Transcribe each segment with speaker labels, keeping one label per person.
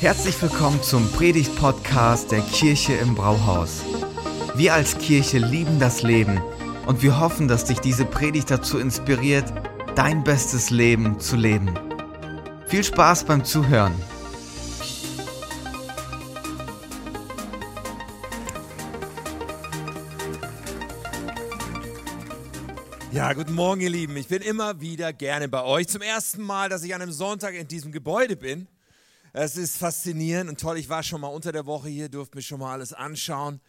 Speaker 1: Herzlich willkommen zum Predigt-Podcast der Kirche im Brauhaus. Wir als Kirche lieben das Leben und wir hoffen, dass dich diese Predigt dazu inspiriert, dein bestes Leben zu leben. Viel Spaß beim Zuhören.
Speaker 2: Ja, guten Morgen, ihr Lieben. Ich bin immer wieder gerne bei euch. Zum ersten Mal, dass ich an einem Sonntag in diesem Gebäude bin. Es ist faszinierend und toll. Ich war schon mal unter der Woche hier, durfte mir schon mal alles anschauen.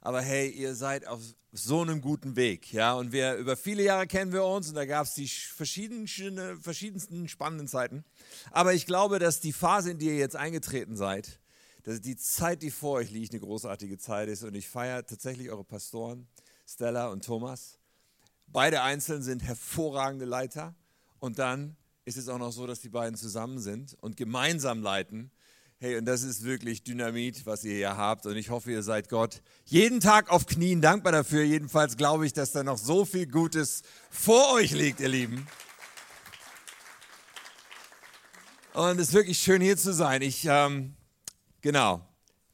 Speaker 2: Aber hey, ihr seid auf so einem guten Weg, ja. Und wir über viele Jahre kennen wir uns und da gab es die verschiedensten, verschiedensten spannenden Zeiten. Aber ich glaube, dass die Phase, in die ihr jetzt eingetreten seid, dass die Zeit, die vor euch liegt, eine großartige Zeit ist. Und ich feiere tatsächlich eure Pastoren, Stella und Thomas. Beide einzeln sind hervorragende Leiter. Und dann ist es auch noch so, dass die beiden zusammen sind und gemeinsam leiten. Hey, und das ist wirklich Dynamit, was ihr hier habt. Und ich hoffe, ihr seid Gott jeden Tag auf Knien dankbar dafür. Jedenfalls glaube ich, dass da noch so viel Gutes vor euch liegt, ihr Lieben. Und es ist wirklich schön, hier zu sein. Ich, ähm, genau,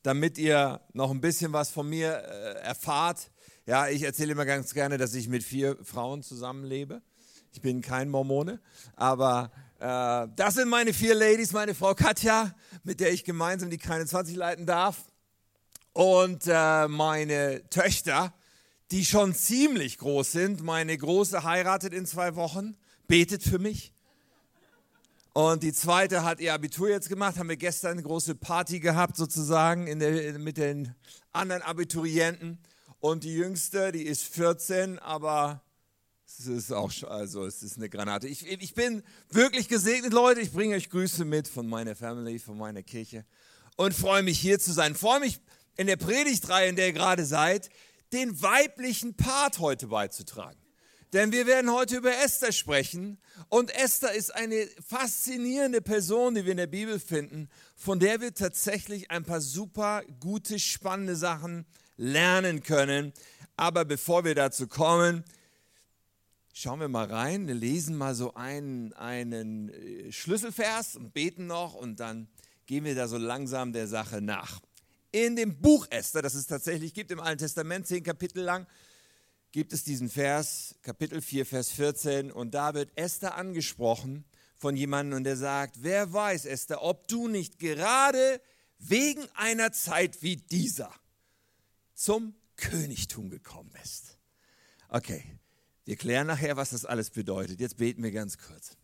Speaker 2: damit ihr noch ein bisschen was von mir äh, erfahrt. Ja, ich erzähle immer ganz gerne, dass ich mit vier Frauen zusammenlebe. Ich bin kein Mormone, aber äh, das sind meine vier Ladies, meine Frau Katja, mit der ich gemeinsam die Keine 20 leiten darf. Und äh, meine Töchter, die schon ziemlich groß sind. Meine Große heiratet in zwei Wochen, betet für mich. Und die zweite hat ihr Abitur jetzt gemacht, haben wir gestern eine große Party gehabt, sozusagen, der, mit den anderen Abiturienten. Und die jüngste, die ist 14, aber es ist auch, also es ist eine Granate. Ich, ich bin wirklich gesegnet, Leute. Ich bringe euch Grüße mit von meiner Family, von meiner Kirche und freue mich hier zu sein. Freue mich in der Predigtreihe, in der ihr gerade seid, den weiblichen Part heute beizutragen. Denn wir werden heute über Esther sprechen. Und Esther ist eine faszinierende Person, die wir in der Bibel finden, von der wir tatsächlich ein paar super gute, spannende Sachen lernen können. Aber bevor wir dazu kommen, Schauen wir mal rein, lesen mal so einen, einen äh, Schlüsselvers und beten noch und dann gehen wir da so langsam der Sache nach. In dem Buch Esther, das es tatsächlich gibt im Alten Testament, zehn Kapitel lang, gibt es diesen Vers, Kapitel 4, Vers 14, und da wird Esther angesprochen von jemandem und der sagt, wer weiß, Esther, ob du nicht gerade wegen einer Zeit wie dieser zum Königtum gekommen bist. Okay, wir klären nachher, was das alles bedeutet. Jetzt beten wir ganz kurz.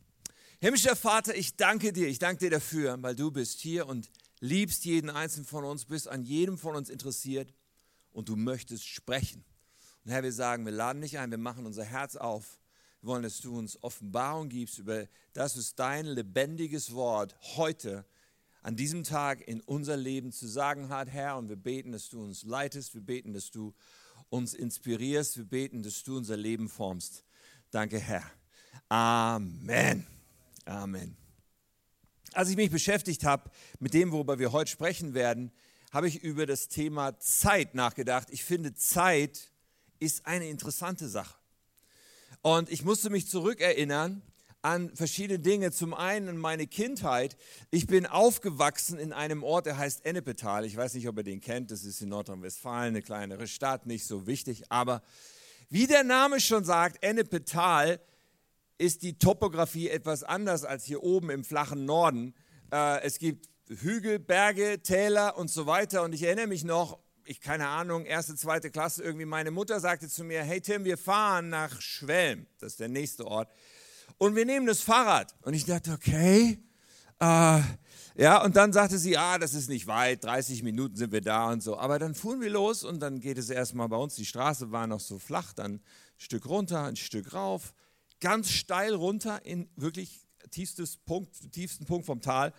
Speaker 2: Himmlischer Vater, ich danke dir, ich danke dir dafür, weil du bist hier und liebst jeden einzelnen von uns, bist an jedem von uns interessiert und du möchtest sprechen. Und Herr, wir sagen, wir laden dich ein, wir machen unser Herz auf. Wir wollen, dass du uns Offenbarung gibst über das, was dein lebendiges Wort heute an diesem Tag in unser Leben zu sagen hat, Herr. Und wir beten, dass du uns leitest, wir beten, dass du uns inspirierst. Wir beten, dass du unser Leben formst. Danke, Herr. Amen. Amen. Als ich mich beschäftigt habe mit dem, worüber wir heute sprechen werden, habe ich über das Thema Zeit nachgedacht. Ich finde, Zeit ist eine interessante Sache. Und ich musste mich zurückerinnern an verschiedene Dinge. Zum einen meine Kindheit. Ich bin aufgewachsen in einem Ort, der heißt Ennepetal. Ich weiß nicht, ob ihr den kennt. Das ist in Nordrhein-Westfalen, eine kleinere Stadt, nicht so wichtig. Aber wie der Name schon sagt, Ennepetal ist die Topografie etwas anders als hier oben im flachen Norden. Äh, es gibt Hügel, Berge, Täler und so weiter. Und ich erinnere mich noch, ich keine Ahnung, erste, zweite Klasse irgendwie, meine Mutter sagte zu mir, hey Tim, wir fahren nach Schwelm, das ist der nächste Ort und wir nehmen das Fahrrad. Und ich dachte, okay. Äh, ja, und dann sagte sie, ah, das ist nicht weit, 30 Minuten sind wir da und so. Aber dann fuhren wir los und dann geht es erstmal bei uns, die Straße war noch so flach, dann ein Stück runter, ein Stück rauf, ganz steil runter in wirklich tiefstes Punkt, tiefsten Punkt vom Tal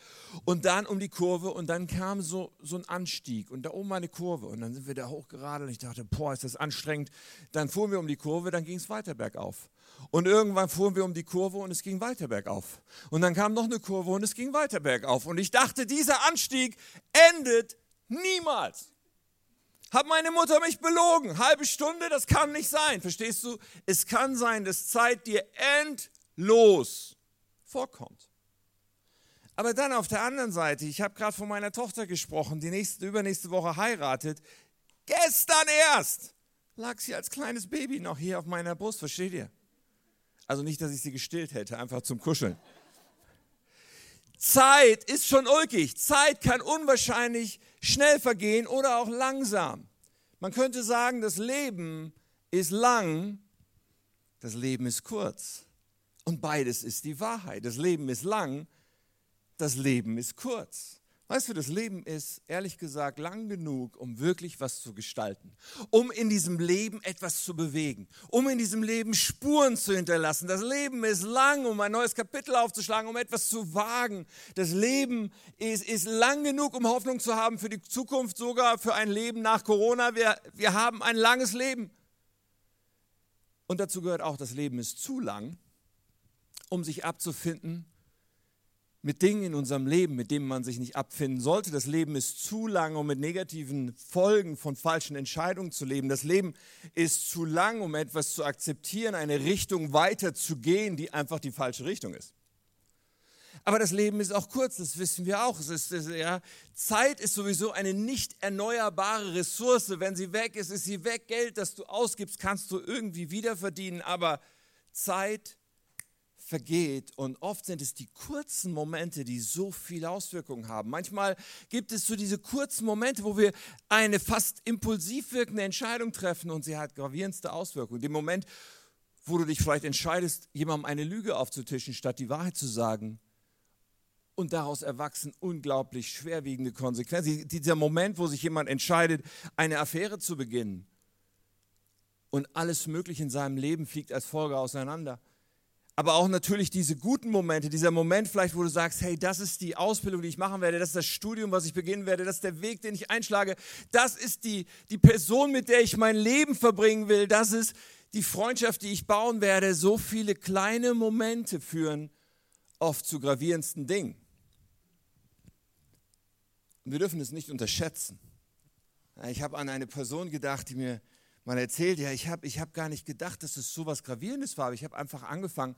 Speaker 2: und dann um die Kurve und dann kam so, so ein Anstieg und da oben eine Kurve und dann sind wir da hochgeradelt und ich dachte, boah, ist das anstrengend. Dann fuhren wir um die Kurve, dann ging es weiter bergauf. Und irgendwann fuhren wir um die Kurve und es ging weiter bergauf. Und dann kam noch eine Kurve und es ging weiter bergauf. Und ich dachte, dieser Anstieg endet niemals. Hat meine Mutter mich belogen? Halbe Stunde, das kann nicht sein. Verstehst du? Es kann sein, dass Zeit dir endlos vorkommt. Aber dann auf der anderen Seite, ich habe gerade von meiner Tochter gesprochen, die nächste, übernächste Woche heiratet. Gestern erst lag sie als kleines Baby noch hier auf meiner Brust, versteht ihr? Also nicht, dass ich sie gestillt hätte, einfach zum Kuscheln. Zeit ist schon ulkig. Zeit kann unwahrscheinlich schnell vergehen oder auch langsam. Man könnte sagen, das Leben ist lang, das Leben ist kurz. Und beides ist die Wahrheit. Das Leben ist lang, das Leben ist kurz. Weißt du, das Leben ist ehrlich gesagt lang genug, um wirklich was zu gestalten, um in diesem Leben etwas zu bewegen, um in diesem Leben Spuren zu hinterlassen. Das Leben ist lang, um ein neues Kapitel aufzuschlagen, um etwas zu wagen. Das Leben ist, ist lang genug, um Hoffnung zu haben für die Zukunft, sogar für ein Leben nach Corona. Wir, wir haben ein langes Leben. Und dazu gehört auch, das Leben ist zu lang, um sich abzufinden mit Dingen in unserem Leben, mit denen man sich nicht abfinden sollte. Das Leben ist zu lang, um mit negativen Folgen von falschen Entscheidungen zu leben. Das Leben ist zu lang, um etwas zu akzeptieren, eine Richtung weiter zu gehen, die einfach die falsche Richtung ist. Aber das Leben ist auch kurz, das wissen wir auch. Ist, ja, Zeit ist sowieso eine nicht erneuerbare Ressource. Wenn sie weg ist, ist sie weg. Geld, das du ausgibst, kannst du irgendwie wiederverdienen. Aber Zeit ist vergeht und oft sind es die kurzen Momente, die so viele Auswirkungen haben. Manchmal gibt es so diese kurzen Momente, wo wir eine fast impulsiv wirkende Entscheidung treffen und sie hat gravierendste Auswirkungen. Den Moment, wo du dich vielleicht entscheidest, jemandem eine Lüge aufzutischen, statt die Wahrheit zu sagen. Und daraus erwachsen unglaublich schwerwiegende Konsequenzen. Dieser Moment, wo sich jemand entscheidet, eine Affäre zu beginnen und alles Mögliche in seinem Leben fliegt als Folge auseinander aber auch natürlich diese guten Momente, dieser Moment vielleicht, wo du sagst, hey, das ist die Ausbildung, die ich machen werde, das ist das Studium, was ich beginnen werde, das ist der Weg, den ich einschlage, das ist die, die Person, mit der ich mein Leben verbringen will, das ist die Freundschaft, die ich bauen werde. So viele kleine Momente führen oft zu gravierendsten Dingen. Und wir dürfen es nicht unterschätzen. Ich habe an eine Person gedacht, die mir man erzählt, ja, ich habe ich hab gar nicht gedacht, dass es so was Gravierendes war, aber ich habe einfach angefangen,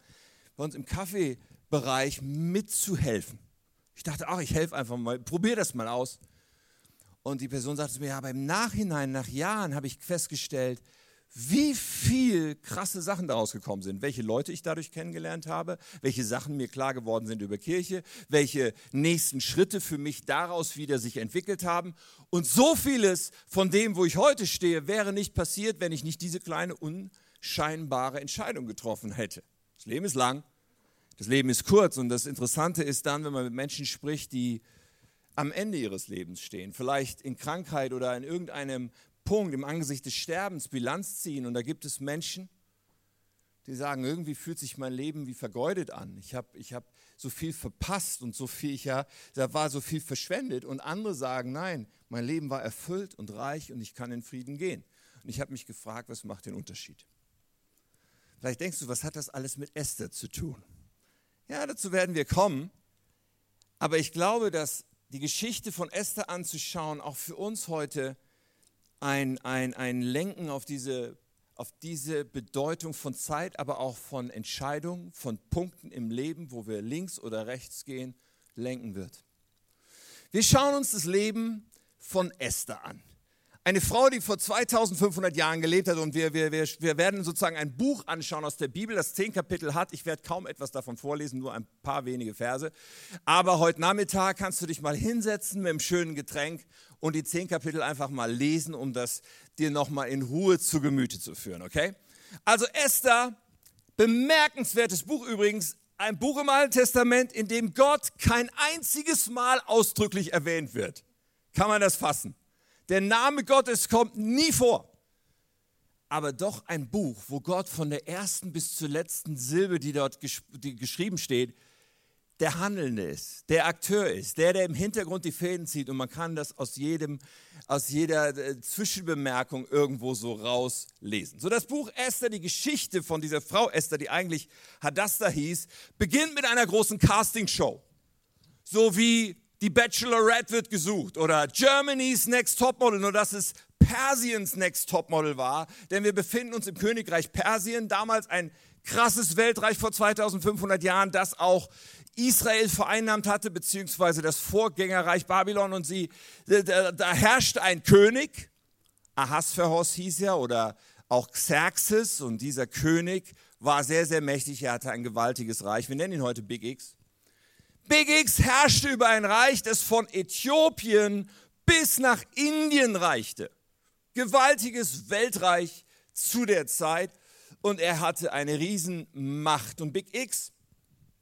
Speaker 2: bei uns im Kaffeebereich mitzuhelfen. Ich dachte, ach, ich helfe einfach mal, probiere das mal aus. Und die Person sagte mir, ja, aber im Nachhinein, nach Jahren, habe ich festgestellt, wie viel krasse Sachen daraus gekommen sind, welche Leute ich dadurch kennengelernt habe, welche Sachen mir klar geworden sind über Kirche, welche nächsten Schritte für mich daraus wieder sich entwickelt haben. Und so vieles von dem, wo ich heute stehe, wäre nicht passiert, wenn ich nicht diese kleine unscheinbare Entscheidung getroffen hätte. Das Leben ist lang, das Leben ist kurz und das Interessante ist dann, wenn man mit Menschen spricht, die am Ende ihres Lebens stehen, vielleicht in Krankheit oder in irgendeinem Punkt im Angesicht des Sterbens Bilanz ziehen. Und da gibt es Menschen, die sagen, irgendwie fühlt sich mein Leben wie vergeudet an. Ich habe ich hab so viel verpasst und so viel, ich ja, da war so viel verschwendet. Und andere sagen, nein, mein Leben war erfüllt und reich und ich kann in Frieden gehen. Und ich habe mich gefragt, was macht den Unterschied? Vielleicht denkst du, was hat das alles mit Esther zu tun? Ja, dazu werden wir kommen. Aber ich glaube, dass die Geschichte von Esther anzuschauen auch für uns heute ein, ein, ein Lenken auf diese, auf diese Bedeutung von Zeit, aber auch von Entscheidungen, von Punkten im Leben, wo wir links oder rechts gehen, lenken wird. Wir schauen uns das Leben von Esther an. Eine Frau, die vor 2500 Jahren gelebt hat und wir, wir, wir, wir werden sozusagen ein Buch anschauen aus der Bibel, das zehn Kapitel hat. Ich werde kaum etwas davon vorlesen, nur ein paar wenige Verse. Aber heute Nachmittag kannst du dich mal hinsetzen mit einem schönen Getränk und die zehn Kapitel einfach mal lesen, um das dir nochmal in Ruhe zu Gemüte zu führen, okay? Also Esther, bemerkenswertes Buch übrigens, ein Buch im Alten Testament, in dem Gott kein einziges Mal ausdrücklich erwähnt wird. Kann man das fassen? Der Name Gottes kommt nie vor. Aber doch ein Buch, wo Gott von der ersten bis zur letzten Silbe, die dort gesch die geschrieben steht, der Handelnde ist, der Akteur ist, der, der im Hintergrund die Fäden zieht. Und man kann das aus, jedem, aus jeder äh, Zwischenbemerkung irgendwo so rauslesen. So das Buch Esther, die Geschichte von dieser Frau Esther, die eigentlich Hadassah hieß, beginnt mit einer großen Castingshow. So wie die Bachelorette wird gesucht oder Germany's Next Topmodel, nur dass es Persiens Next Topmodel war, denn wir befinden uns im Königreich Persien, damals ein krasses Weltreich vor 2500 Jahren, das auch Israel vereinnahmt hatte, beziehungsweise das Vorgängerreich Babylon und sie, da, da herrschte ein König, Ahasverhos hieß er, oder auch Xerxes und dieser König war sehr, sehr mächtig, er hatte ein gewaltiges Reich, wir nennen ihn heute Big X. Big X herrschte über ein Reich, das von Äthiopien bis nach Indien reichte. Gewaltiges Weltreich zu der Zeit und er hatte eine Riesenmacht. Und Big X,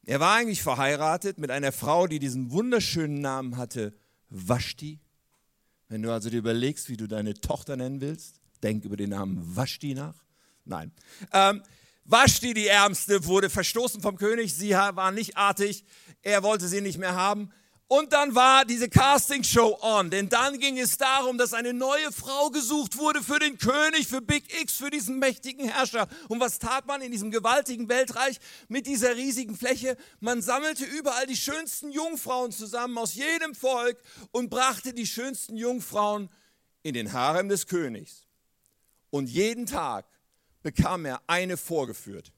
Speaker 2: er war eigentlich verheiratet mit einer Frau, die diesen wunderschönen Namen hatte, Vashti. Wenn du also dir überlegst, wie du deine Tochter nennen willst, denk über den Namen Vashti nach. Nein. Ähm, Vashti, die Ärmste, wurde verstoßen vom König. Sie war nicht artig. Er wollte sie nicht mehr haben. Und dann war diese Castingshow on, denn dann ging es darum, dass eine neue Frau gesucht wurde für den König, für Big X, für diesen mächtigen Herrscher. Und was tat man in diesem gewaltigen Weltreich mit dieser riesigen Fläche? Man sammelte überall die schönsten Jungfrauen zusammen aus jedem Volk und brachte die schönsten Jungfrauen in den Harem des Königs. Und jeden Tag bekam er eine vorgeführt.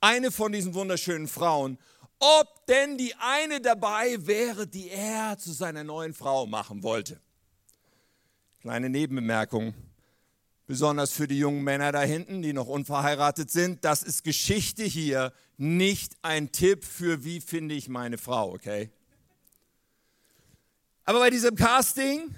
Speaker 2: Eine von diesen wunderschönen Frauen ob denn die eine dabei wäre, die er zu seiner neuen Frau machen wollte. Kleine Nebenbemerkung, besonders für die jungen Männer da hinten, die noch unverheiratet sind, das ist Geschichte hier, nicht ein Tipp für wie finde ich meine Frau, okay? Aber bei diesem Casting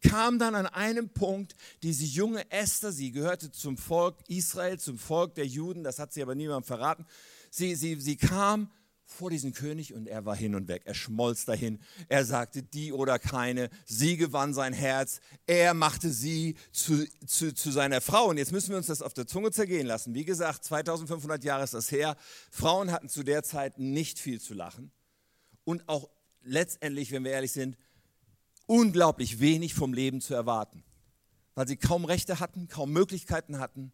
Speaker 2: kam dann an einem Punkt diese junge Esther, sie gehörte zum Volk Israel, zum Volk der Juden, das hat sie aber niemandem verraten. Sie, sie, sie kam vor diesen König und er war hin und weg. Er schmolz dahin. Er sagte, die oder keine. Sie gewann sein Herz. Er machte sie zu, zu, zu seiner Frau. Und jetzt müssen wir uns das auf der Zunge zergehen lassen. Wie gesagt, 2500 Jahre ist das her. Frauen hatten zu der Zeit nicht viel zu lachen. Und auch letztendlich, wenn wir ehrlich sind, unglaublich wenig vom Leben zu erwarten. Weil sie kaum Rechte hatten, kaum Möglichkeiten hatten.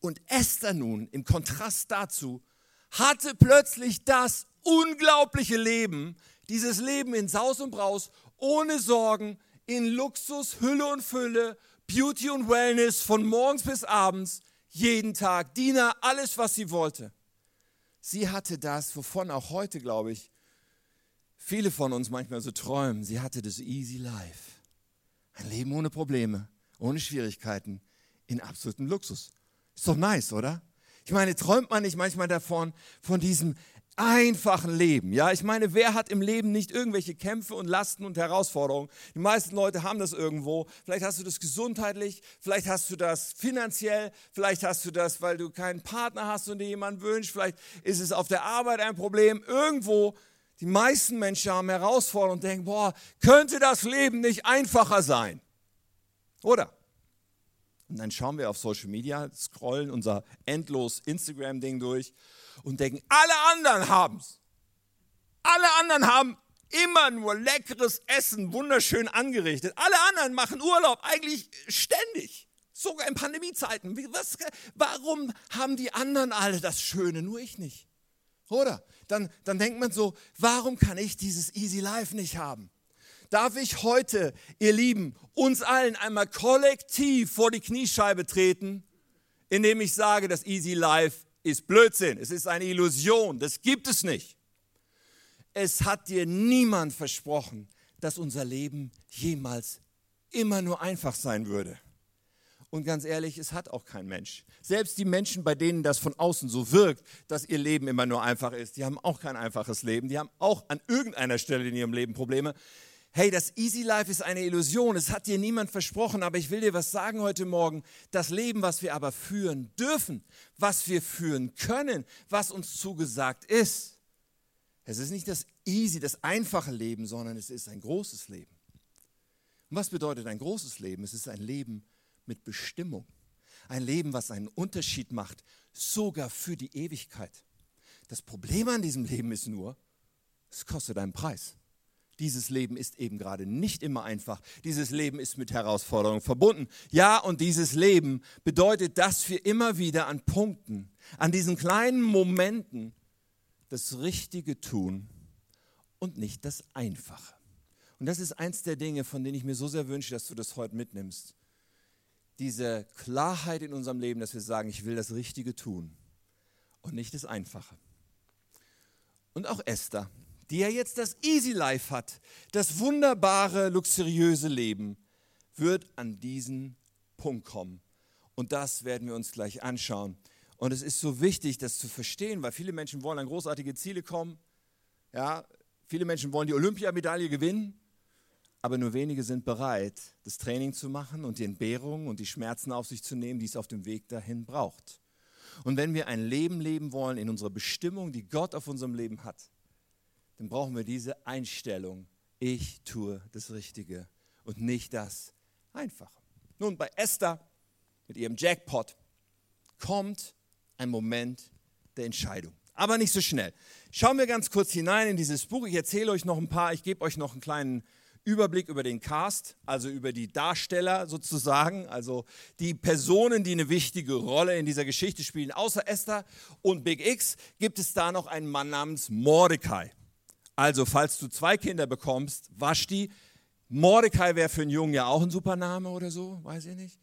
Speaker 2: Und Esther nun im Kontrast dazu hatte plötzlich das unglaubliche Leben, dieses Leben in Saus und Braus, ohne Sorgen, in Luxus, Hülle und Fülle, Beauty und Wellness von morgens bis abends, jeden Tag, Diener, alles, was sie wollte. Sie hatte das, wovon auch heute, glaube ich, viele von uns manchmal so träumen. Sie hatte das Easy Life. Ein Leben ohne Probleme, ohne Schwierigkeiten, in absolutem Luxus. Ist doch nice, oder? Ich meine, träumt man nicht manchmal davon, von diesem einfachen Leben. Ja, ich meine, wer hat im Leben nicht irgendwelche Kämpfe und Lasten und Herausforderungen? Die meisten Leute haben das irgendwo. Vielleicht hast du das gesundheitlich, vielleicht hast du das finanziell, vielleicht hast du das, weil du keinen Partner hast und dir jemanden wünscht, vielleicht ist es auf der Arbeit ein Problem. Irgendwo, die meisten Menschen haben Herausforderungen und denken, boah, könnte das Leben nicht einfacher sein? Oder? Und dann schauen wir auf Social Media, scrollen unser endlos Instagram-Ding durch und denken, alle anderen haben es. Alle anderen haben immer nur leckeres Essen, wunderschön angerichtet. Alle anderen machen Urlaub eigentlich ständig, sogar in Pandemiezeiten. Was, warum haben die anderen alle das Schöne, nur ich nicht? Oder? Dann, dann denkt man so, warum kann ich dieses Easy Life nicht haben? Darf ich heute, ihr Lieben, uns allen einmal kollektiv vor die Kniescheibe treten, indem ich sage, das Easy Life ist Blödsinn, es ist eine Illusion, das gibt es nicht. Es hat dir niemand versprochen, dass unser Leben jemals immer nur einfach sein würde. Und ganz ehrlich, es hat auch kein Mensch. Selbst die Menschen, bei denen das von außen so wirkt, dass ihr Leben immer nur einfach ist, die haben auch kein einfaches Leben. Die haben auch an irgendeiner Stelle in ihrem Leben Probleme hey, das Easy Life ist eine Illusion, es hat dir niemand versprochen, aber ich will dir was sagen heute Morgen. Das Leben, was wir aber führen dürfen, was wir führen können, was uns zugesagt ist, es ist nicht das easy, das einfache Leben, sondern es ist ein großes Leben. Und was bedeutet ein großes Leben? Es ist ein Leben mit Bestimmung. Ein Leben, was einen Unterschied macht, sogar für die Ewigkeit. Das Problem an diesem Leben ist nur, es kostet einen Preis. Dieses Leben ist eben gerade nicht immer einfach. Dieses Leben ist mit Herausforderungen verbunden. Ja, und dieses Leben bedeutet, dass wir immer wieder an Punkten, an diesen kleinen Momenten das Richtige tun und nicht das Einfache. Und das ist eins der Dinge, von denen ich mir so sehr wünsche, dass du das heute mitnimmst. Diese Klarheit in unserem Leben, dass wir sagen, ich will das Richtige tun und nicht das Einfache. Und auch Esther die ja jetzt das Easy Life hat, das wunderbare, luxuriöse Leben, wird an diesen Punkt kommen. Und das werden wir uns gleich anschauen. Und es ist so wichtig, das zu verstehen, weil viele Menschen wollen an großartige Ziele kommen. Ja, viele Menschen wollen die Olympiamedaille gewinnen, aber nur wenige sind bereit, das Training zu machen und die Entbehrungen und die Schmerzen auf sich zu nehmen, die es auf dem Weg dahin braucht. Und wenn wir ein Leben leben wollen in unserer Bestimmung, die Gott auf unserem Leben hat, dann brauchen wir diese Einstellung. Ich tue das Richtige und nicht das Einfache. Nun, bei Esther mit ihrem Jackpot kommt ein Moment der Entscheidung. Aber nicht so schnell. Schauen wir ganz kurz hinein in dieses Buch. Ich erzähle euch noch ein paar, ich gebe euch noch einen kleinen Überblick über den Cast, also über die Darsteller sozusagen, also die Personen, die eine wichtige Rolle in dieser Geschichte spielen. Außer Esther und Big X gibt es da noch einen Mann namens Mordecai. Also, falls du zwei Kinder bekommst, wasch die. Mordecai wäre für einen Jungen ja auch ein super Name oder so, weiß ich nicht.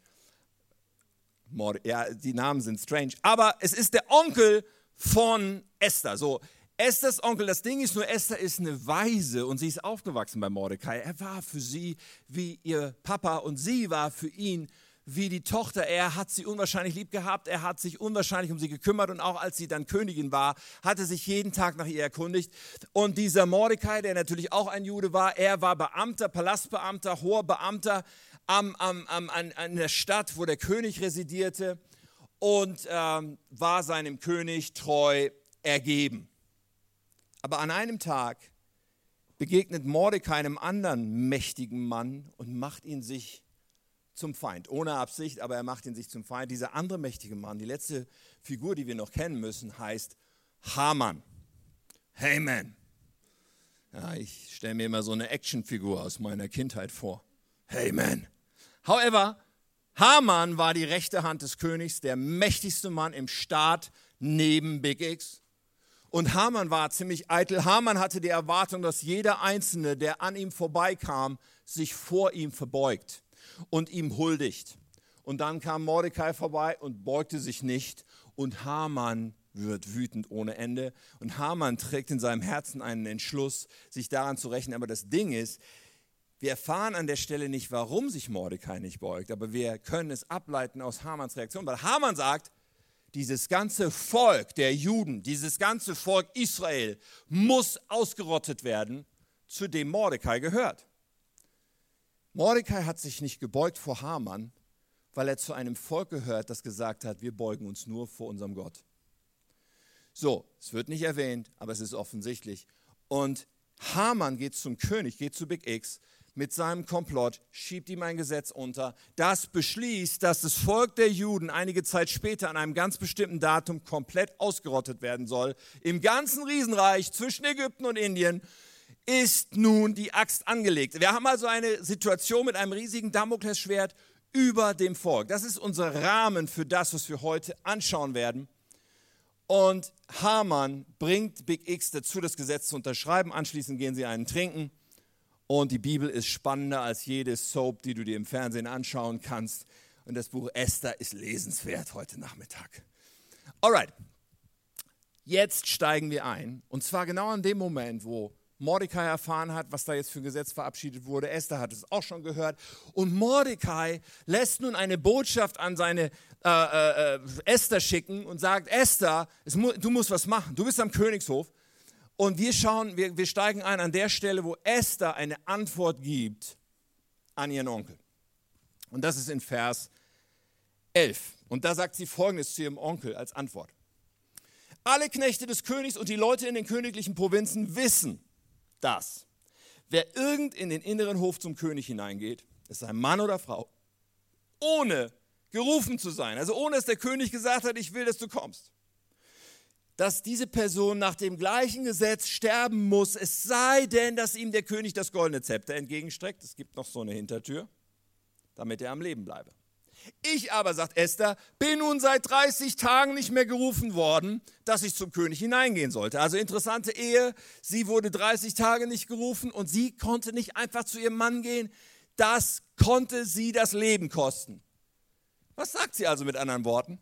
Speaker 2: Morde ja, die Namen sind strange. Aber es ist der Onkel von Esther. So, Esthers Onkel, das Ding ist nur, Esther ist eine Weise und sie ist aufgewachsen bei Mordecai. Er war für sie wie ihr Papa und sie war für ihn wie die Tochter. Er hat sie unwahrscheinlich lieb gehabt, er hat sich unwahrscheinlich um sie gekümmert und auch als sie dann Königin war, hatte sich jeden Tag nach ihr erkundigt. Und dieser Mordecai, der natürlich auch ein Jude war, er war Beamter, Palastbeamter, hoher Beamter am, am, am, an, an der Stadt, wo der König residierte und ähm, war seinem König treu ergeben. Aber an einem Tag begegnet Mordecai einem anderen mächtigen Mann und macht ihn sich zum Feind. Ohne Absicht, aber er macht ihn sich zum Feind. Dieser andere mächtige Mann, die letzte Figur, die wir noch kennen müssen, heißt Haman. Hey man. Ja, ich stelle mir immer so eine Actionfigur aus meiner Kindheit vor. Hey man. However, Haman war die rechte Hand des Königs, der mächtigste Mann im Staat neben Big X. Und Haman war ziemlich eitel. Haman hatte die Erwartung, dass jeder Einzelne, der an ihm vorbeikam, sich vor ihm verbeugt und ihm huldigt. Und dann kam Mordecai vorbei und beugte sich nicht. Und Haman wird wütend ohne Ende. Und Haman trägt in seinem Herzen einen Entschluss, sich daran zu rächen. Aber das Ding ist, wir erfahren an der Stelle nicht, warum sich Mordecai nicht beugt, aber wir können es ableiten aus Hamans Reaktion, weil Haman sagt, dieses ganze Volk der Juden, dieses ganze Volk Israel muss ausgerottet werden, zu dem Mordecai gehört. Mordecai hat sich nicht gebeugt vor Haman, weil er zu einem Volk gehört, das gesagt hat, wir beugen uns nur vor unserem Gott. So, es wird nicht erwähnt, aber es ist offensichtlich. Und Haman geht zum König, geht zu Big X mit seinem Komplott, schiebt ihm ein Gesetz unter, das beschließt, dass das Volk der Juden einige Zeit später an einem ganz bestimmten Datum komplett ausgerottet werden soll. Im ganzen Riesenreich zwischen Ägypten und Indien ist nun die Axt angelegt. Wir haben also eine Situation mit einem riesigen Damoklesschwert über dem Volk. Das ist unser Rahmen für das, was wir heute anschauen werden. Und Haman bringt Big X dazu, das Gesetz zu unterschreiben. Anschließend gehen sie einen trinken. Und die Bibel ist spannender als jede Soap, die du dir im Fernsehen anschauen kannst. Und das Buch Esther ist lesenswert heute Nachmittag. Alright, jetzt steigen wir ein. Und zwar genau an dem Moment, wo Mordecai erfahren hat, was da jetzt für ein Gesetz verabschiedet wurde. Esther hat es auch schon gehört. Und Mordecai lässt nun eine Botschaft an seine äh, äh, äh Esther schicken und sagt, Esther, mu du musst was machen. Du bist am Königshof. Und wir schauen, wir, wir steigen ein an der Stelle, wo Esther eine Antwort gibt an ihren Onkel. Und das ist in Vers 11. Und da sagt sie folgendes zu ihrem Onkel als Antwort. Alle Knechte des Königs und die Leute in den königlichen Provinzen wissen, dass wer irgend in den inneren Hof zum König hineingeht, es sei Mann oder Frau, ohne gerufen zu sein, also ohne dass der König gesagt hat, ich will, dass du kommst, dass diese Person nach dem gleichen Gesetz sterben muss, es sei denn, dass ihm der König das goldene Zepter entgegenstreckt. Es gibt noch so eine Hintertür, damit er am Leben bleibe. Ich aber, sagt Esther, bin nun seit 30 Tagen nicht mehr gerufen worden, dass ich zum König hineingehen sollte. Also interessante Ehe. Sie wurde 30 Tage nicht gerufen und sie konnte nicht einfach zu ihrem Mann gehen. Das konnte sie das Leben kosten. Was sagt sie also mit anderen Worten?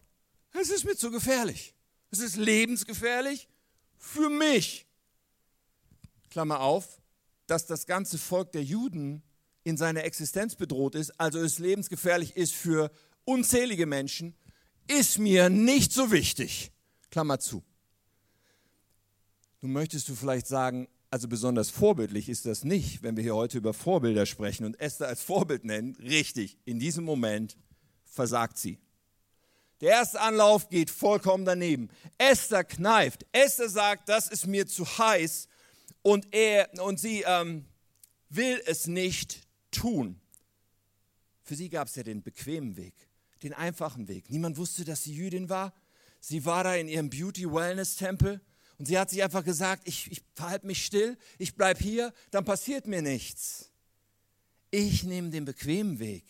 Speaker 2: Es ist mir zu gefährlich. Es ist lebensgefährlich für mich. Klammer auf, dass das ganze Volk der Juden in seiner Existenz bedroht ist, also es lebensgefährlich ist für unzählige Menschen, ist mir nicht so wichtig. Klammer zu. Nun möchtest du vielleicht sagen, also besonders vorbildlich ist das nicht, wenn wir hier heute über Vorbilder sprechen und Esther als Vorbild nennen. Richtig, in diesem Moment versagt sie. Der erste Anlauf geht vollkommen daneben. Esther kneift. Esther sagt, das ist mir zu heiß und, er, und sie ähm, will es nicht tun. Für sie gab es ja den bequemen Weg, den einfachen Weg. Niemand wusste, dass sie Jüdin war. Sie war da in ihrem Beauty-Wellness-Tempel und sie hat sich einfach gesagt, ich, ich verhalte mich still, ich bleibe hier, dann passiert mir nichts. Ich nehme den bequemen Weg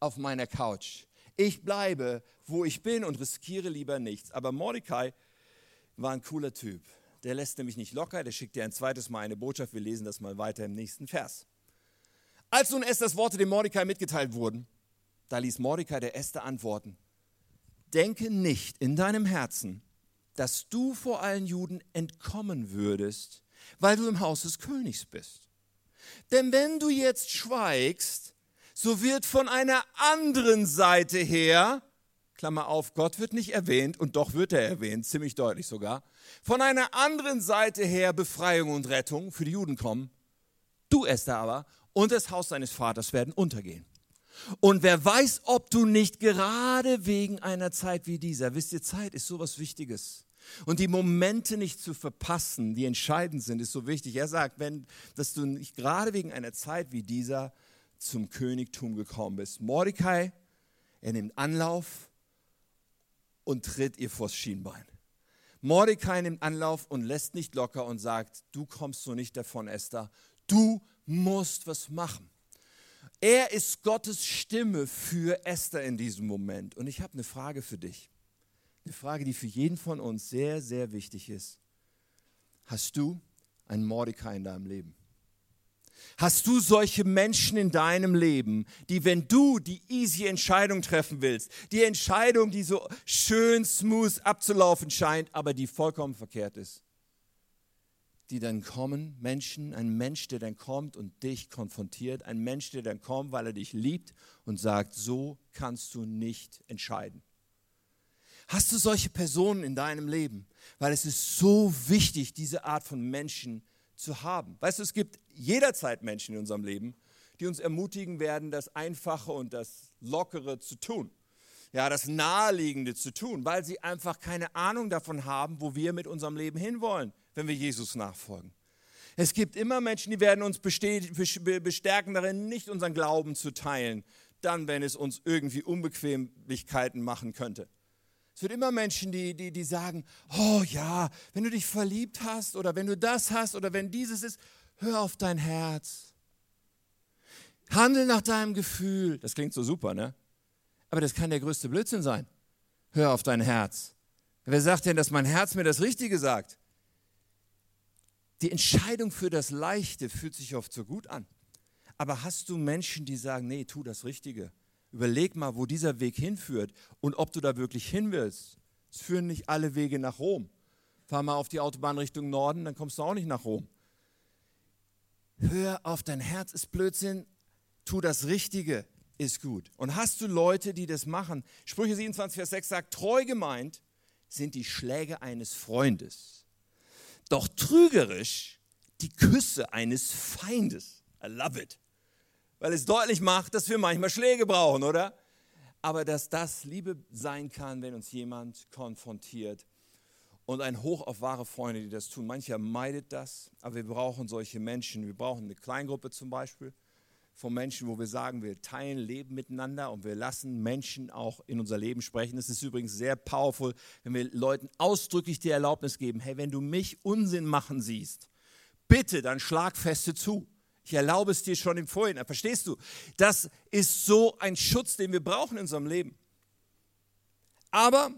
Speaker 2: auf meiner Couch. Ich bleibe, wo ich bin und riskiere lieber nichts. Aber Mordecai war ein cooler Typ. Der lässt nämlich nicht locker, der schickt dir ein zweites Mal eine Botschaft. Wir lesen das mal weiter im nächsten Vers. Als nun Esthers Worte dem Mordecai mitgeteilt wurden, da ließ Mordecai der Esther antworten, denke nicht in deinem Herzen, dass du vor allen Juden entkommen würdest, weil du im Haus des Königs bist. Denn wenn du jetzt schweigst, so wird von einer anderen Seite her, Klammer auf, Gott wird nicht erwähnt und doch wird er erwähnt, ziemlich deutlich sogar, von einer anderen Seite her Befreiung und Rettung für die Juden kommen. Du, Esther aber, und das Haus deines Vaters werden untergehen. Und wer weiß, ob du nicht gerade wegen einer Zeit wie dieser, wisst ihr, Zeit ist sowas Wichtiges. Und die Momente nicht zu verpassen, die entscheidend sind, ist so wichtig. Er sagt, wenn, dass du nicht gerade wegen einer Zeit wie dieser zum Königtum gekommen bist. Mordecai, er nimmt Anlauf und tritt ihr vors Schienbein. Mordecai nimmt Anlauf und lässt nicht locker und sagt, du kommst so nicht davon, Esther, du musst was machen. Er ist Gottes Stimme für Esther in diesem Moment. Und ich habe eine Frage für dich. Eine Frage, die für jeden von uns sehr, sehr wichtig ist. Hast du einen Mordecai in deinem Leben? Hast du solche Menschen in deinem Leben, die, wenn du die easy Entscheidung treffen willst, die Entscheidung, die so schön smooth abzulaufen scheint, aber die vollkommen verkehrt ist, die dann kommen, Menschen, ein Mensch, der dann kommt und dich konfrontiert, ein Mensch, der dann kommt, weil er dich liebt und sagt, so kannst du nicht entscheiden. Hast du solche Personen in deinem Leben? Weil es ist so wichtig, diese Art von Menschen zu haben. Weißt du, es gibt jederzeit Menschen in unserem Leben, die uns ermutigen werden, das Einfache und das Lockere zu tun. Ja, das Naheliegende zu tun, weil sie einfach keine Ahnung davon haben, wo wir mit unserem Leben hinwollen wenn wir Jesus nachfolgen. Es gibt immer Menschen, die werden uns bestärken darin, nicht unseren Glauben zu teilen, dann, wenn es uns irgendwie Unbequemlichkeiten machen könnte. Es wird immer Menschen, die, die, die sagen, oh ja, wenn du dich verliebt hast oder wenn du das hast oder wenn dieses ist, hör auf dein Herz. Handel nach deinem Gefühl. Das klingt so super, ne? Aber das kann der größte Blödsinn sein. Hör auf dein Herz. Wer sagt denn, dass mein Herz mir das Richtige sagt? Die Entscheidung für das Leichte fühlt sich oft so gut an. Aber hast du Menschen, die sagen, nee, tu das Richtige. Überleg mal, wo dieser Weg hinführt und ob du da wirklich hin willst. Es führen nicht alle Wege nach Rom. Fahr mal auf die Autobahn Richtung Norden, dann kommst du auch nicht nach Rom. Hör auf dein Herz, ist Blödsinn. Tu das Richtige, ist gut. Und hast du Leute, die das machen? Sprüche 27, Vers 6 sagt, treu gemeint sind die Schläge eines Freundes doch trügerisch die Küsse eines Feindes. I love it. Weil es deutlich macht, dass wir manchmal Schläge brauchen, oder? Aber dass das Liebe sein kann, wenn uns jemand konfrontiert. Und ein Hoch auf wahre Freunde, die das tun. Mancher meidet das, aber wir brauchen solche Menschen. Wir brauchen eine Kleingruppe zum Beispiel von Menschen, wo wir sagen, wir teilen Leben miteinander und wir lassen Menschen auch in unser Leben sprechen. Es ist übrigens sehr powerful, wenn wir Leuten ausdrücklich die Erlaubnis geben, hey, wenn du mich Unsinn machen siehst, bitte dann schlag feste zu. Ich erlaube es dir schon im Vorhinein. Verstehst du? Das ist so ein Schutz, den wir brauchen in unserem Leben. Aber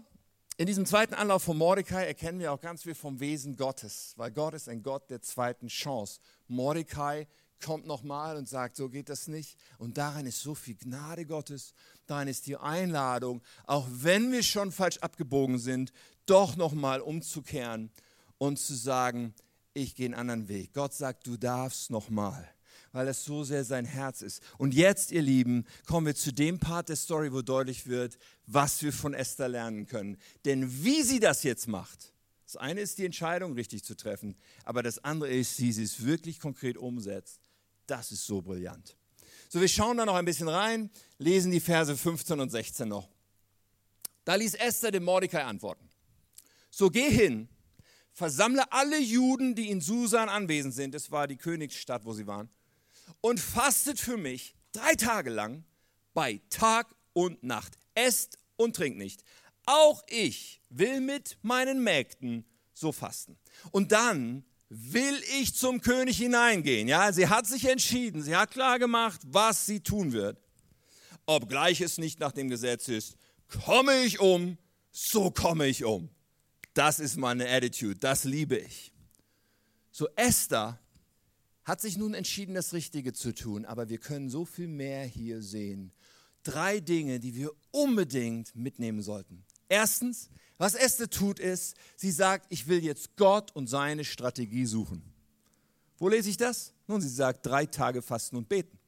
Speaker 2: in diesem zweiten Anlauf von Mordecai erkennen wir auch ganz viel vom Wesen Gottes, weil Gott ist ein Gott der zweiten Chance. Mordecai kommt nochmal und sagt, so geht das nicht. Und darin ist so viel Gnade Gottes, darin ist die Einladung, auch wenn wir schon falsch abgebogen sind, doch nochmal umzukehren und zu sagen, ich gehe einen anderen Weg. Gott sagt, du darfst nochmal, weil es so sehr sein Herz ist. Und jetzt, ihr Lieben, kommen wir zu dem Part der Story, wo deutlich wird, was wir von Esther lernen können. Denn wie sie das jetzt macht, das eine ist die Entscheidung richtig zu treffen, aber das andere ist, wie sie es wirklich konkret umsetzt. Das ist so brillant. So, wir schauen da noch ein bisschen rein, lesen die Verse 15 und 16 noch. Da ließ Esther dem Mordecai antworten. So geh hin versammle alle Juden, die in Susan anwesend sind, das war die Königsstadt, wo sie waren, und fastet für mich drei Tage lang bei Tag und Nacht. Esst und trinkt nicht. Auch ich will mit meinen Mägden so fasten. Und dann will ich zum König hineingehen. Ja, sie hat sich entschieden, sie hat klar gemacht, was sie tun wird. Obgleich es nicht nach dem Gesetz ist, komme ich um, so komme ich um. Das ist meine Attitude, das liebe ich. So Esther hat sich nun entschieden, das Richtige zu tun, aber wir können so viel mehr hier sehen. Drei Dinge, die wir unbedingt mitnehmen sollten. Erstens, was Esther tut, ist, sie sagt, ich will jetzt Gott und seine Strategie suchen. Wo lese ich das? Nun, sie sagt, drei Tage fasten und beten.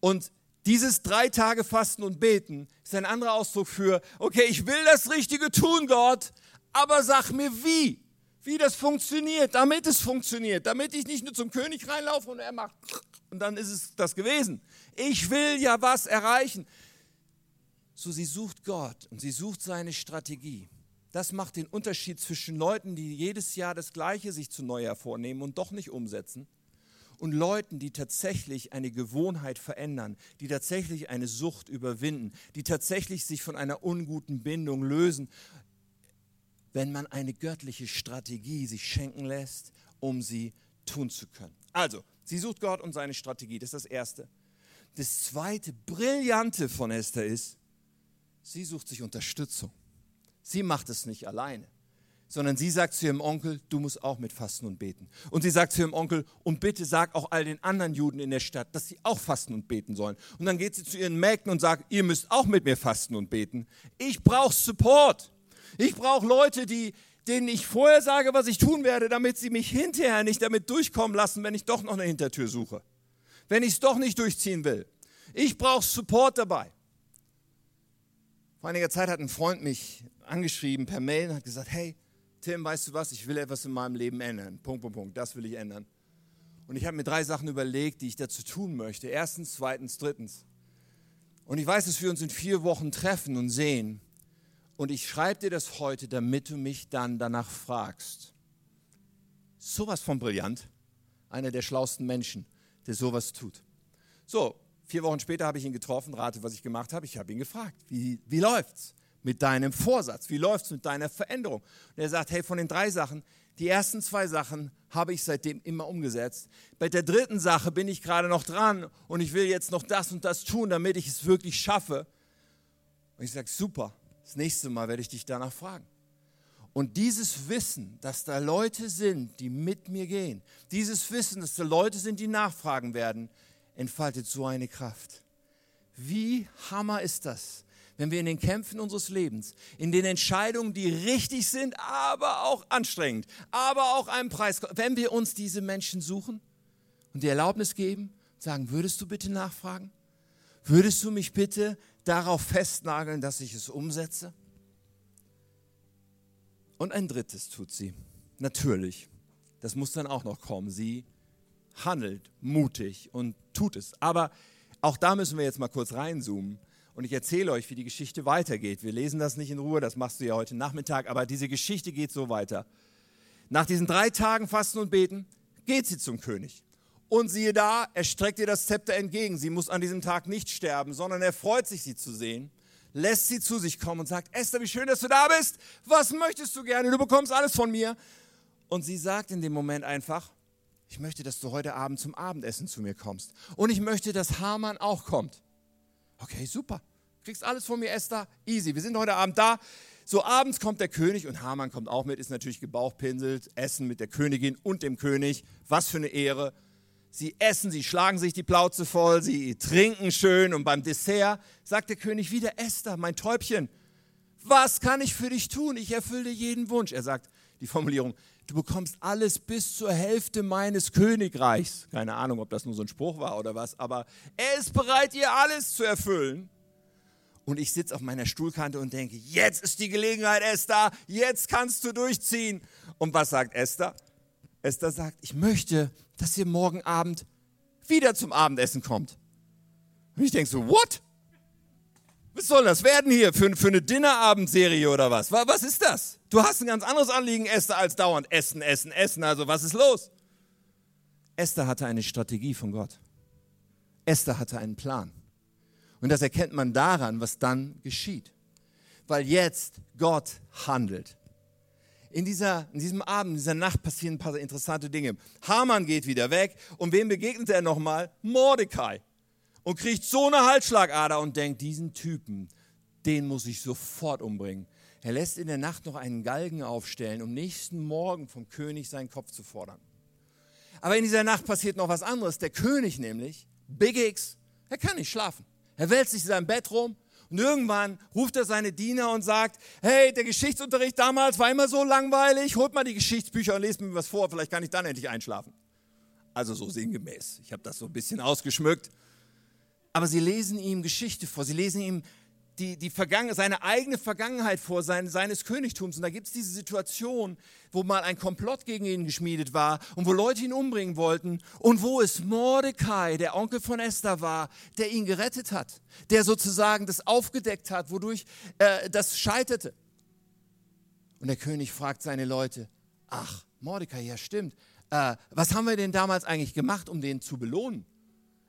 Speaker 2: Und dieses drei Tage Fasten und Beten ist ein anderer Ausdruck für, okay, ich will das Richtige tun, Gott, aber sag mir wie, wie das funktioniert, damit es funktioniert, damit ich nicht nur zum König reinlaufe und er macht und dann ist es das gewesen. Ich will ja was erreichen. So, sie sucht Gott und sie sucht seine Strategie. Das macht den Unterschied zwischen Leuten, die jedes Jahr das Gleiche sich zu Neujahr vornehmen und doch nicht umsetzen, und Leuten, die tatsächlich eine Gewohnheit verändern, die tatsächlich eine Sucht überwinden, die tatsächlich sich von einer unguten Bindung lösen, wenn man eine göttliche Strategie sich schenken lässt, um sie tun zu können. Also, sie sucht Gott und seine Strategie, das ist das Erste. Das zweite Brillante von Esther ist, sie sucht sich Unterstützung. Sie macht es nicht alleine, sondern sie sagt zu ihrem Onkel, du musst auch mit fasten und beten. Und sie sagt zu ihrem Onkel, und bitte sag auch all den anderen Juden in der Stadt, dass sie auch fasten und beten sollen. Und dann geht sie zu ihren Mägden und sagt, ihr müsst auch mit mir fasten und beten. Ich brauche Support. Ich brauche Leute, die, denen ich vorher sage, was ich tun werde, damit sie mich hinterher nicht damit durchkommen lassen, wenn ich doch noch eine Hintertür suche. Wenn ich es doch nicht durchziehen will. Ich brauche Support dabei. Vor einiger Zeit hat ein Freund mich angeschrieben per Mail und hat gesagt, hey, Tim, weißt du was, ich will etwas in meinem Leben ändern. Punkt, Punkt, Punkt, das will ich ändern. Und ich habe mir drei Sachen überlegt, die ich dazu tun möchte. Erstens, zweitens, drittens. Und ich weiß, dass wir uns in vier Wochen treffen und sehen, und ich schreibe dir das heute, damit du mich dann danach fragst. Sowas von brillant. Einer der schlauesten Menschen, der sowas tut. So, vier Wochen später habe ich ihn getroffen, rate, was ich gemacht habe. Ich habe ihn gefragt, wie, wie läuft's mit deinem Vorsatz? Wie läuft's mit deiner Veränderung? Und er sagt, hey, von den drei Sachen, die ersten zwei Sachen habe ich seitdem immer umgesetzt. Bei der dritten Sache bin ich gerade noch dran und ich will jetzt noch das und das tun, damit ich es wirklich schaffe. Und ich sage, super, das nächste Mal werde ich dich danach fragen. Und dieses Wissen, dass da Leute sind, die mit mir gehen, dieses Wissen, dass da Leute sind, die nachfragen werden, entfaltet so eine Kraft. Wie hammer ist das, wenn wir in den Kämpfen unseres Lebens, in den Entscheidungen, die richtig sind, aber auch anstrengend, aber auch einen Preis, wenn wir uns diese Menschen suchen und die Erlaubnis geben, sagen, würdest du bitte nachfragen? Würdest du mich bitte darauf festnageln, dass ich es umsetze? Und ein drittes tut sie. Natürlich. Das muss dann auch noch kommen. Sie handelt mutig und tut es. Aber auch da müssen wir jetzt mal kurz reinzoomen. Und ich erzähle euch, wie die Geschichte weitergeht. Wir lesen das nicht in Ruhe, das machst du ja heute Nachmittag, aber diese Geschichte geht so weiter. Nach diesen drei Tagen Fasten und Beten geht sie zum König. Und siehe da, er streckt ihr das Zepter entgegen. Sie muss an diesem Tag nicht sterben, sondern er freut sich, sie zu sehen, lässt sie zu sich kommen und sagt, Esther, wie schön, dass du da bist. Was möchtest du gerne? Du bekommst alles von mir. Und sie sagt in dem Moment einfach, ich möchte, dass du heute Abend zum Abendessen zu mir kommst. Und ich möchte, dass Hamann auch kommt. Okay, super. Kriegst alles von mir, Esther. Easy. Wir sind heute Abend da. So abends kommt der König und Hamann kommt auch mit, ist natürlich gebauchpinselt, Essen mit der Königin und dem König. Was für eine Ehre. Sie essen, sie schlagen sich die Plauze voll, sie trinken schön und beim Dessert sagt der König wieder, Esther, mein Täubchen, was kann ich für dich tun? Ich erfülle jeden Wunsch. Er sagt die Formulierung, du bekommst alles bis zur Hälfte meines Königreichs. Keine Ahnung, ob das nur so ein Spruch war oder was, aber er ist bereit, ihr alles zu erfüllen. Und ich sitze auf meiner Stuhlkante und denke, jetzt ist die Gelegenheit, Esther, jetzt kannst du durchziehen. Und was sagt Esther? Esther sagt, ich möchte, dass ihr morgen Abend wieder zum Abendessen kommt. Und ich denke so, what? Was soll das werden hier für, für eine Dinnerabendserie oder was? Was ist das? Du hast ein ganz anderes Anliegen, Esther, als dauernd Essen, Essen, Essen. Also was ist los? Esther hatte eine Strategie von Gott. Esther hatte einen Plan. Und das erkennt man daran, was dann geschieht. Weil jetzt Gott handelt. In, dieser, in diesem Abend, in dieser Nacht passieren ein paar interessante Dinge. Haman geht wieder weg und wem begegnet er nochmal? Mordecai. Und kriegt so eine Halsschlagader und denkt, diesen Typen, den muss ich sofort umbringen. Er lässt in der Nacht noch einen Galgen aufstellen, um nächsten Morgen vom König seinen Kopf zu fordern. Aber in dieser Nacht passiert noch was anderes. Der König nämlich, Big X, er kann nicht schlafen. Er wälzt sich in seinem Bett rum und irgendwann ruft er seine Diener und sagt, hey, der Geschichtsunterricht damals war immer so langweilig, holt mal die Geschichtsbücher und lest mir was vor, vielleicht kann ich dann endlich einschlafen. Also so sinngemäß. Ich habe das so ein bisschen ausgeschmückt. Aber sie lesen ihm Geschichte vor, sie lesen ihm die, die seine eigene Vergangenheit vor, sein, seines Königtums. Und da gibt es diese Situation, wo mal ein Komplott gegen ihn geschmiedet war und wo Leute ihn umbringen wollten und wo es Mordecai, der Onkel von Esther war, der ihn gerettet hat, der sozusagen das aufgedeckt hat, wodurch äh, das scheiterte. Und der König fragt seine Leute, ach, Mordecai, ja stimmt, äh, was haben wir denn damals eigentlich gemacht, um den zu belohnen?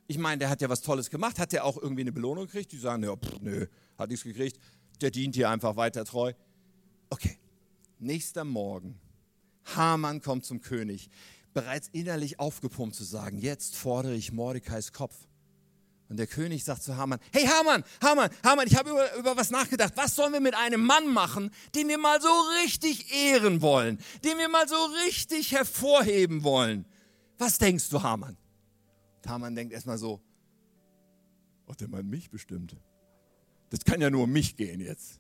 Speaker 2: Ich meine, der hat ja was Tolles gemacht. Hat der auch irgendwie eine Belohnung gekriegt? Die sagen, ja, pff, nö, hat nichts gekriegt. Der dient hier einfach weiter treu. Okay, nächster Morgen. Haman kommt zum König, bereits innerlich aufgepumpt zu sagen, jetzt fordere ich Mordecais Kopf. Und der König sagt zu Haman, hey Haman, Haman, Haman, ich habe über, über was nachgedacht. Was sollen wir mit einem Mann machen, den wir mal so richtig ehren wollen, den wir mal so richtig hervorheben wollen? Was denkst du, Haman? Haman denkt erstmal so, ach, der meint mich bestimmt. Das kann ja nur um mich gehen jetzt.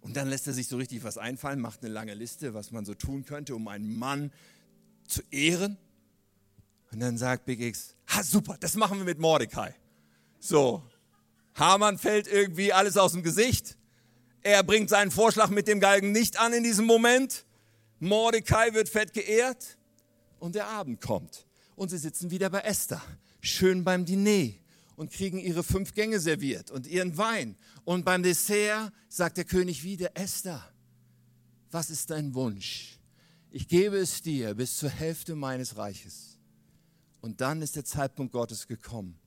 Speaker 2: Und dann lässt er sich so richtig was einfallen, macht eine lange Liste, was man so tun könnte, um einen Mann zu ehren. Und dann sagt Big X, ha super, das machen wir mit Mordecai. So, Hamann fällt irgendwie alles aus dem Gesicht. Er bringt seinen Vorschlag mit dem Galgen nicht an in diesem Moment. Mordecai wird fett geehrt und der Abend kommt. Und sie sitzen wieder bei Esther schön beim Diner und kriegen ihre fünf Gänge serviert und ihren Wein. Und beim Dessert sagt der König wieder, Esther, was ist dein Wunsch? Ich gebe es dir bis zur Hälfte meines Reiches. Und dann ist der Zeitpunkt Gottes gekommen,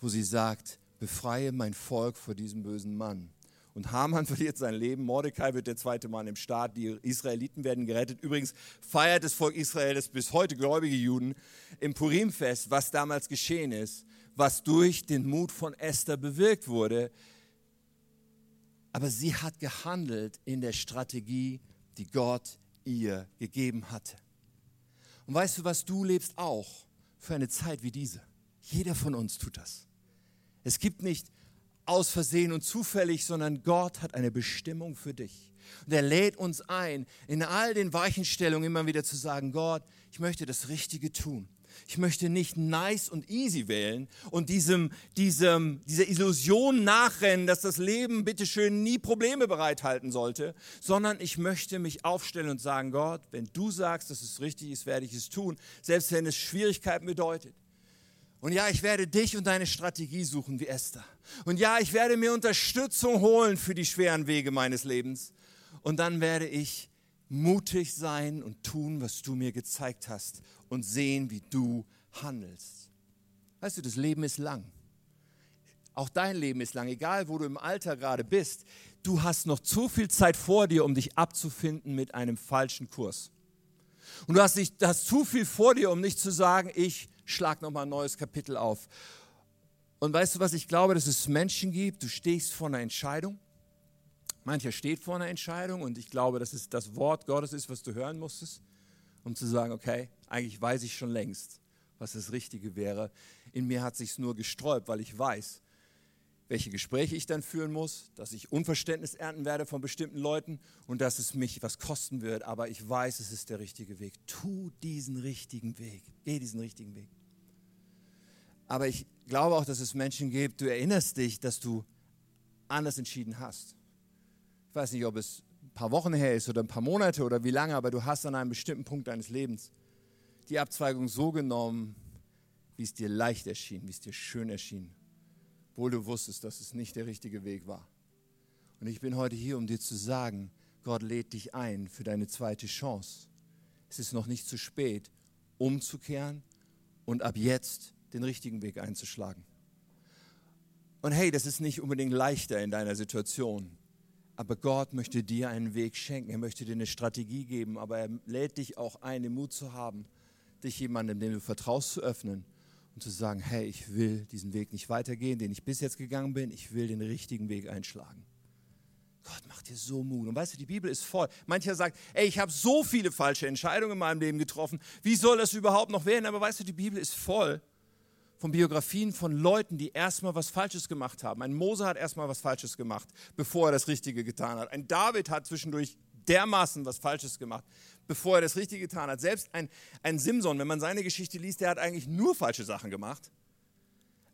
Speaker 2: wo sie sagt, befreie mein Volk vor diesem bösen Mann. Und Haman verliert sein Leben. Mordecai wird der zweite Mann im Staat. Die Israeliten werden gerettet. Übrigens feiert das Volk Israels bis heute gläubige Juden im Purimfest, was damals geschehen ist, was durch den Mut von Esther bewirkt wurde. Aber sie hat gehandelt in der Strategie, die Gott ihr gegeben hatte. Und weißt du was, du lebst auch für eine Zeit wie diese. Jeder von uns tut das. Es gibt nicht aus Versehen und zufällig, sondern Gott hat eine Bestimmung für dich. Und er lädt uns ein, in all den Weichenstellungen immer wieder zu sagen, Gott, ich möchte das Richtige tun. Ich möchte nicht nice und easy wählen und diesem, diesem, dieser Illusion nachrennen, dass das Leben bitteschön nie Probleme bereithalten sollte, sondern ich möchte mich aufstellen und sagen, Gott, wenn du sagst, dass es richtig ist, werde ich es tun, selbst wenn es Schwierigkeiten bedeutet. Und ja, ich werde dich und deine Strategie suchen wie Esther. Und ja, ich werde mir Unterstützung holen für die schweren Wege meines Lebens. Und dann werde ich mutig sein und tun, was du mir gezeigt hast und sehen, wie du handelst. Weißt du, das Leben ist lang. Auch dein Leben ist lang, egal wo du im Alter gerade bist. Du hast noch zu viel Zeit vor dir, um dich abzufinden mit einem falschen Kurs. Und du hast, nicht, hast zu viel vor dir, um nicht zu sagen, ich schlag nochmal ein neues Kapitel auf. Und weißt du was, ich glaube, dass es Menschen gibt, du stehst vor einer Entscheidung. Mancher steht vor einer Entscheidung und ich glaube, dass es das Wort Gottes ist, was du hören musstest, um zu sagen, okay, eigentlich weiß ich schon längst, was das Richtige wäre. In mir hat sich nur gesträubt, weil ich weiß, welche Gespräche ich dann führen muss, dass ich Unverständnis ernten werde von bestimmten Leuten und dass es mich was kosten wird, aber ich weiß, es ist der richtige Weg. Tu diesen richtigen Weg, geh diesen richtigen Weg. Aber ich glaube auch, dass es Menschen gibt, du erinnerst dich, dass du anders entschieden hast. Ich weiß nicht, ob es ein paar Wochen her ist oder ein paar Monate oder wie lange, aber du hast an einem bestimmten Punkt deines Lebens die Abzweigung so genommen, wie es dir leicht erschien, wie es dir schön erschien obwohl du wusstest, dass es nicht der richtige Weg war. Und ich bin heute hier, um dir zu sagen, Gott lädt dich ein für deine zweite Chance. Es ist noch nicht zu spät, umzukehren und ab jetzt den richtigen Weg einzuschlagen. Und hey, das ist nicht unbedingt leichter in deiner Situation, aber Gott möchte dir einen Weg schenken. Er möchte dir eine Strategie geben, aber er lädt dich auch ein, den Mut zu haben, dich jemandem, dem du vertraust, zu öffnen und zu sagen, hey, ich will diesen Weg nicht weitergehen, den ich bis jetzt gegangen bin, ich will den richtigen Weg einschlagen. Gott macht dir so Mut. Und weißt du, die Bibel ist voll. Mancher sagt, ey, ich habe so viele falsche Entscheidungen in meinem Leben getroffen. Wie soll das überhaupt noch werden? Aber weißt du, die Bibel ist voll von Biografien von Leuten, die erstmal was Falsches gemacht haben. Ein Mose hat erstmal was Falsches gemacht, bevor er das Richtige getan hat. Ein David hat zwischendurch dermaßen was Falsches gemacht, bevor er das Richtige getan hat. Selbst ein, ein Simson, wenn man seine Geschichte liest, der hat eigentlich nur falsche Sachen gemacht.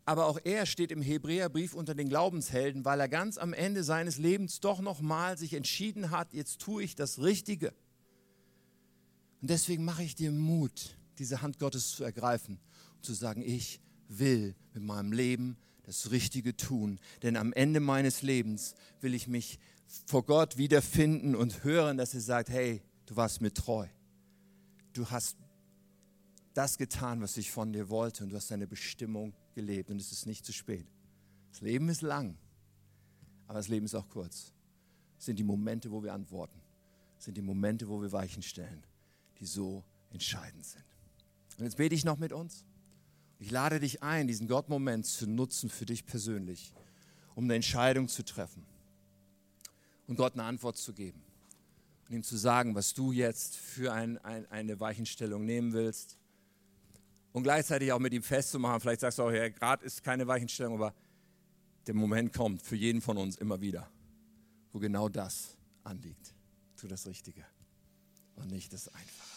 Speaker 2: Aber auch er steht im Hebräerbrief unter den Glaubenshelden, weil er ganz am Ende seines Lebens doch nochmal sich entschieden hat, jetzt tue ich das Richtige. Und deswegen mache ich dir Mut, diese Hand Gottes zu ergreifen und zu sagen, ich will mit meinem Leben das Richtige tun. Denn am Ende meines Lebens will ich mich vor Gott wiederfinden und hören, dass er sagt, hey, du warst mir treu. Du hast das getan, was ich von dir wollte und du hast deine Bestimmung gelebt und es ist nicht zu spät. Das Leben ist lang, aber das Leben ist auch kurz. Es sind die Momente, wo wir antworten. Es sind die Momente, wo wir Weichen stellen, die so entscheidend sind. Und jetzt bete ich noch mit uns. Ich lade dich ein, diesen Gott-Moment zu nutzen für dich persönlich, um eine Entscheidung zu treffen und Gott eine Antwort zu geben und ihm zu sagen, was du jetzt für ein, ein, eine Weichenstellung nehmen willst und gleichzeitig auch mit ihm festzumachen. Vielleicht sagst du auch, ja, gerade ist keine Weichenstellung, aber der Moment kommt für jeden von uns immer wieder, wo genau das anliegt. Tu das Richtige und nicht das Einfache.